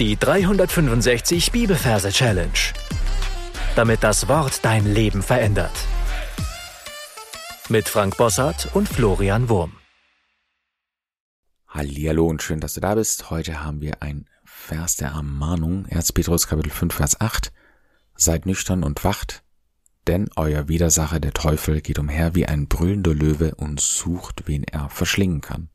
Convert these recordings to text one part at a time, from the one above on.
Die 365 Bibelverse Challenge. Damit das Wort dein Leben verändert. Mit Frank Bossart und Florian Wurm. Hallihallo und schön, dass du da bist. Heute haben wir ein Vers der Ermahnung. 1. Petrus Kapitel 5, Vers 8. Seid nüchtern und wacht, denn euer Widersacher, der Teufel, geht umher wie ein brüllender Löwe und sucht, wen er verschlingen kann.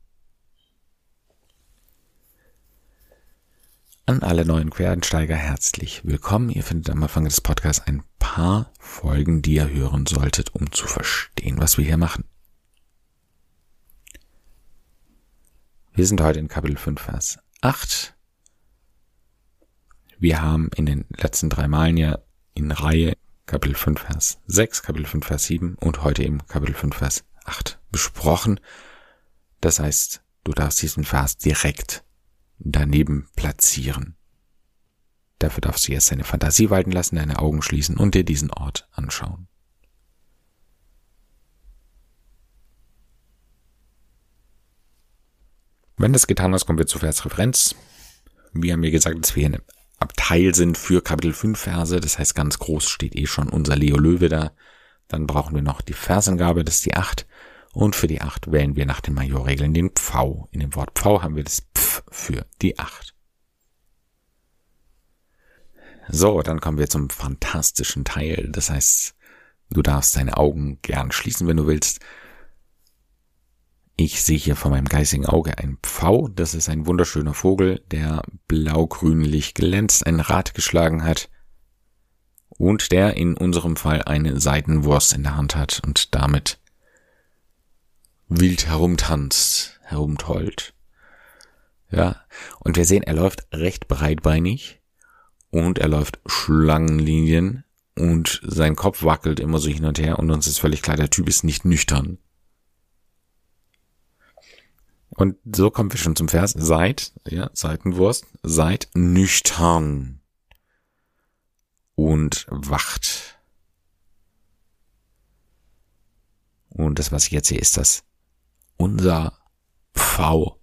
An alle neuen Quereinsteiger herzlich willkommen. Ihr findet am Anfang des Podcasts ein paar Folgen, die ihr hören solltet, um zu verstehen, was wir hier machen. Wir sind heute in Kapitel 5, Vers 8. Wir haben in den letzten drei Malen ja in Reihe Kapitel 5, Vers 6, Kapitel 5, Vers 7 und heute eben Kapitel 5, Vers 8 besprochen. Das heißt, du darfst diesen Vers direkt daneben platzieren. Dafür darfst du jetzt deine Fantasie walten lassen, deine Augen schließen und dir diesen Ort anschauen. Wenn das getan hast, kommen wir zur Versreferenz. Wir haben mir gesagt, dass wir ein Abteil sind für Kapitel 5 Verse. Das heißt, ganz groß steht eh schon unser Leo Löwe da. Dann brauchen wir noch die Versangabe, das ist die 8. Und für die 8 wählen wir nach den Majorregeln den Pfau. In dem Wort Pfau haben wir das für die 8. So, dann kommen wir zum fantastischen Teil. Das heißt, du darfst deine Augen gern schließen, wenn du willst. Ich sehe hier vor meinem geistigen Auge ein Pfau. Das ist ein wunderschöner Vogel, der blau-grünlich glänzt, ein Rad geschlagen hat und der in unserem Fall eine Seitenwurst in der Hand hat und damit wild herumtanzt, herumtollt. Ja, und wir sehen, er läuft recht breitbeinig und er läuft Schlangenlinien und sein Kopf wackelt immer so hin und her und uns ist völlig klar, der Typ ist nicht nüchtern. Und so kommen wir schon zum Vers, seid, ja, Seitenwurst, seid nüchtern und wacht. Und das, was ich jetzt sehe, ist das unser Pfau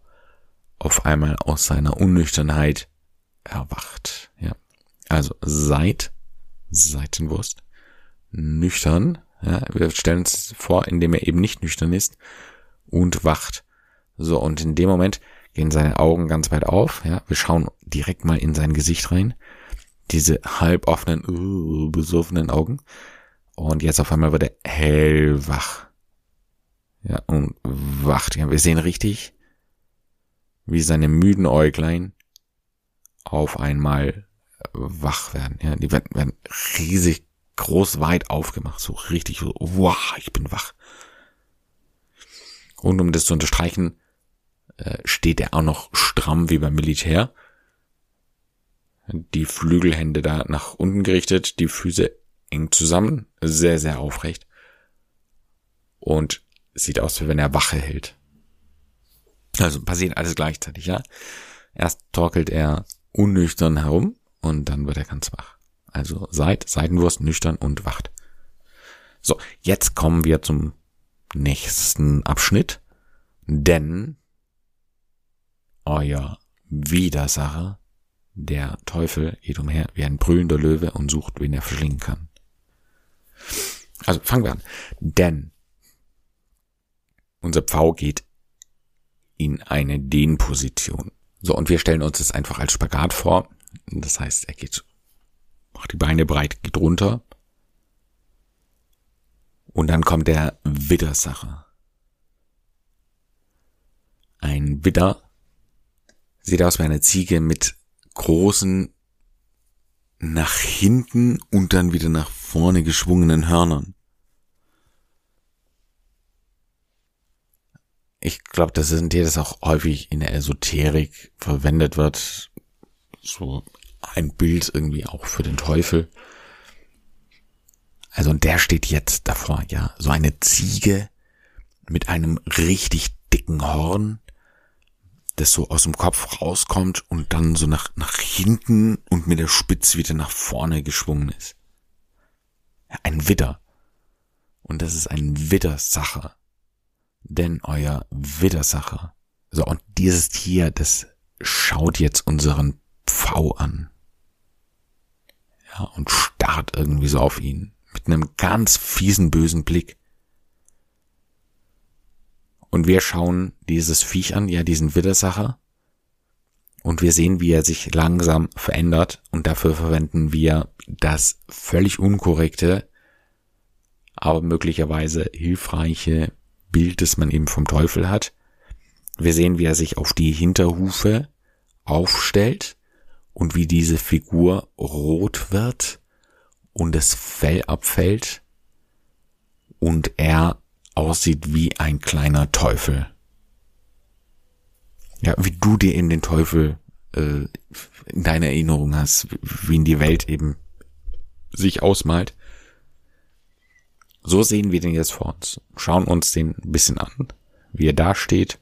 auf einmal aus seiner Unnüchternheit erwacht. Ja. Also seid Seitenwurst nüchtern. Ja, wir stellen uns vor, indem er eben nicht nüchtern ist und wacht. So, und in dem Moment gehen seine Augen ganz weit auf. Ja, wir schauen direkt mal in sein Gesicht rein. Diese halb offenen, uh, besoffenen Augen. Und jetzt auf einmal wird er hellwach. Ja, und wacht. Ja, wir sehen richtig, wie seine müden Äuglein auf einmal wach werden. Ja, die werden, werden riesig groß weit aufgemacht. So richtig so, wow, ich bin wach. Und um das zu unterstreichen, äh, steht er auch noch stramm wie beim Militär. Die Flügelhände da nach unten gerichtet, die Füße eng zusammen, sehr, sehr aufrecht. Und sieht aus, wie wenn er Wache hält. Also passiert alles gleichzeitig, ja. Erst torkelt er unnüchtern herum und dann wird er ganz wach. Also seid Seitenwurst nüchtern und wacht. So, jetzt kommen wir zum nächsten Abschnitt, denn euer Widersacher, der Teufel, geht umher wie ein brüllender Löwe und sucht, wen er verschlingen kann. Also fangen wir an. Denn unser Pfau geht in eine Dehnposition. So, und wir stellen uns das einfach als Spagat vor. Das heißt, er geht, macht die Beine breit, geht runter. Und dann kommt der Widdersacher. Ein Widder sieht aus wie eine Ziege mit großen nach hinten und dann wieder nach vorne geschwungenen Hörnern. Ich glaube, das ist ein Tier, das auch häufig in der Esoterik verwendet wird. So ein Bild irgendwie auch für den Teufel. Also und der steht jetzt davor, ja. So eine Ziege mit einem richtig dicken Horn, das so aus dem Kopf rauskommt und dann so nach, nach hinten und mit der Spitze wieder nach vorne geschwungen ist. Ein Widder. Und das ist ein Widdersacher denn euer Widersacher. So, und dieses Tier, das schaut jetzt unseren Pfau an. Ja, und starrt irgendwie so auf ihn. Mit einem ganz fiesen, bösen Blick. Und wir schauen dieses Viech an, ja, diesen Widersacher. Und wir sehen, wie er sich langsam verändert. Und dafür verwenden wir das völlig unkorrekte, aber möglicherweise hilfreiche Bild, das man eben vom Teufel hat. Wir sehen, wie er sich auf die Hinterhufe aufstellt und wie diese Figur rot wird und das Fell abfällt und er aussieht wie ein kleiner Teufel. Ja, wie du dir eben den Teufel äh, in deiner Erinnerung hast, wie in die Welt eben sich ausmalt. So sehen wir den jetzt vor uns. Schauen uns den ein bisschen an, wie er da steht,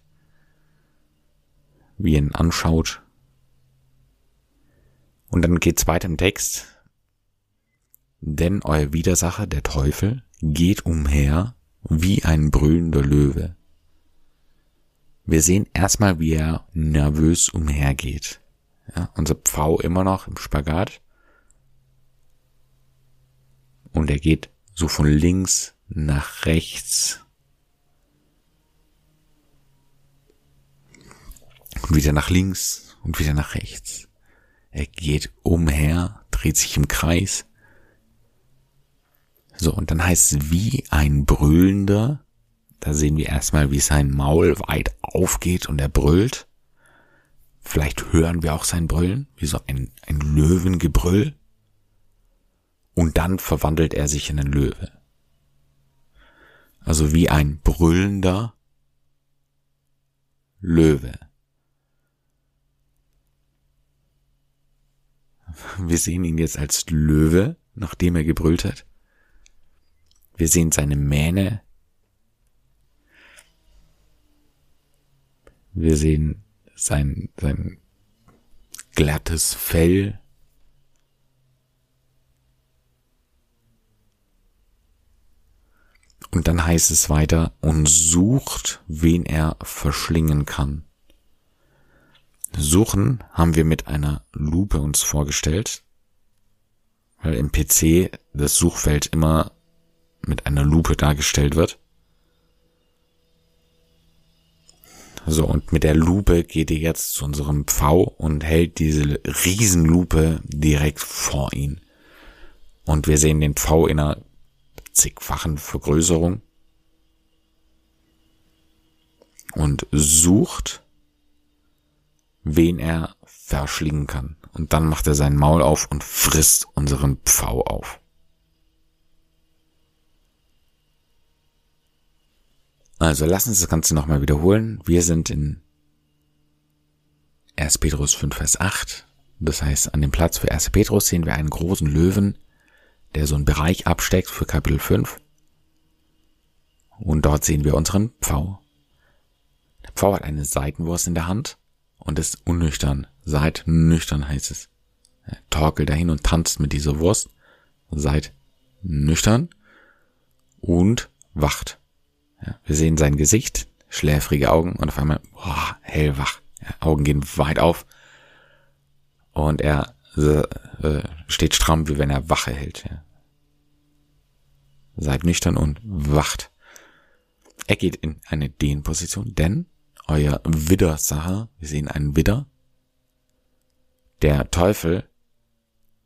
wie er ihn anschaut. Und dann geht's weiter im Text. Denn euer Widersacher, der Teufel, geht umher wie ein brüllender Löwe. Wir sehen erstmal, wie er nervös umhergeht. Ja, unser Pfau immer noch im Spagat. Und er geht so von links nach rechts. Und wieder nach links und wieder nach rechts. Er geht umher, dreht sich im Kreis. So, und dann heißt es wie ein brüllender. Da sehen wir erstmal, wie sein Maul weit aufgeht und er brüllt. Vielleicht hören wir auch sein Brüllen, wie so ein, ein Löwengebrüll. Und dann verwandelt er sich in einen Löwe. Also wie ein brüllender Löwe. Wir sehen ihn jetzt als Löwe, nachdem er gebrüllt hat. Wir sehen seine Mähne. Wir sehen sein, sein glattes Fell. Und dann heißt es weiter, und sucht, wen er verschlingen kann. Suchen haben wir mit einer Lupe uns vorgestellt, weil im PC das Suchfeld immer mit einer Lupe dargestellt wird. So, und mit der Lupe geht ihr jetzt zu unserem Pfau und hält diese Riesenlupe direkt vor ihn. Und wir sehen den Pfau in einer zigfachen Vergrößerung und sucht, wen er verschlingen kann. Und dann macht er sein Maul auf und frisst unseren Pfau auf. Also lassen uns das Ganze nochmal wiederholen. Wir sind in 1. Petrus 5, Vers 8. Das heißt, an dem Platz für 1. Petrus sehen wir einen großen Löwen, der so einen Bereich absteckt für Kapitel 5. Und dort sehen wir unseren Pfau. Der Pfau hat eine Seitenwurst in der Hand und ist unnüchtern. Seid nüchtern heißt es. Er torkelt dahin und tanzt mit dieser Wurst. Seid nüchtern und wacht. Ja, wir sehen sein Gesicht, schläfrige Augen und auf einmal boah, hellwach. Ja, Augen gehen weit auf und er äh, steht stramm, wie wenn er Wache hält. Ja. Seid nüchtern und wacht. Er geht in eine Dehnposition, denn euer Widdersacher, wir sehen einen Widder, der Teufel,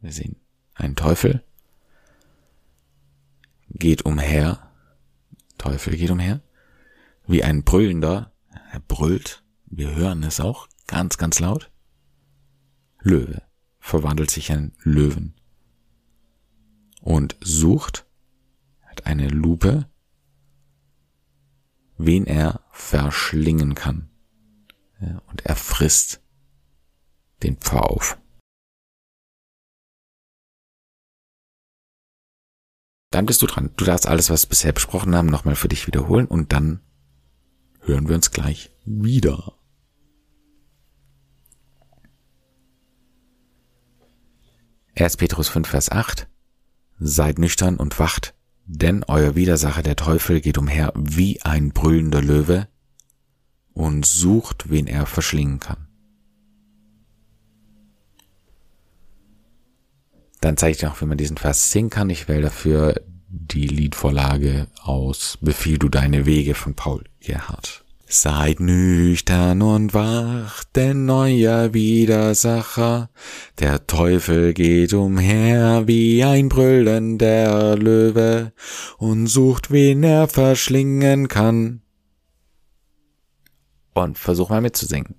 wir sehen einen Teufel, geht umher, Teufel geht umher, wie ein Brüllender, er brüllt, wir hören es auch, ganz, ganz laut, Löwe. Verwandelt sich in Löwen. Und sucht, hat eine Lupe, wen er verschlingen kann. Und er frisst den Pfau auf. Dann bist du dran. Du darfst alles, was wir bisher besprochen haben, nochmal für dich wiederholen und dann hören wir uns gleich wieder. 1. Petrus 5, Vers 8. Seid nüchtern und wacht, denn euer Widersacher der Teufel geht umher wie ein brüllender Löwe und sucht, wen er verschlingen kann. dann zeige ich dir auch, wie man diesen Vers singen kann. Ich wähle dafür die Liedvorlage aus Befiehl du deine Wege von Paul Gerhardt. Seid nüchtern und wach, denn neuer Widersacher, der Teufel geht umher wie ein brüllender Löwe und sucht, wen er verschlingen kann. Und versuch mal mitzusingen.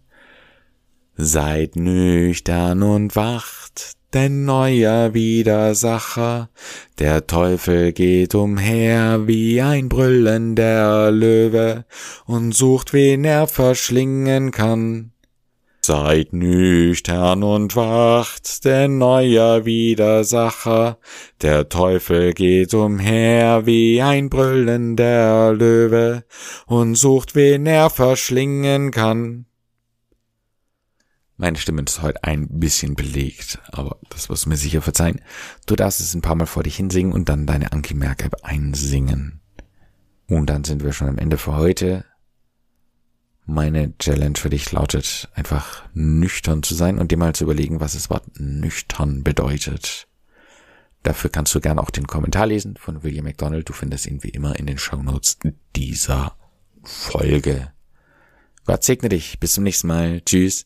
Seid nüchtern und wacht, denn neuer Widersacher, der Teufel geht umher wie ein brüllender Löwe und sucht, wen er verschlingen kann. Seid nüchtern und wacht, denn neuer Widersacher, der Teufel geht umher wie ein brüllender Löwe und sucht, wen er verschlingen kann. Meine Stimme ist heute ein bisschen belegt, aber das wirst du mir sicher verzeihen. Du darfst es ein paar Mal vor dich hinsingen und dann deine Anki Merk-App einsingen. Und dann sind wir schon am Ende für heute. Meine Challenge für dich lautet einfach nüchtern zu sein und dir mal zu überlegen, was das Wort nüchtern bedeutet. Dafür kannst du gerne auch den Kommentar lesen von William McDonald. Du findest ihn wie immer in den Show Notes dieser Folge. Gott segne dich. Bis zum nächsten Mal. Tschüss.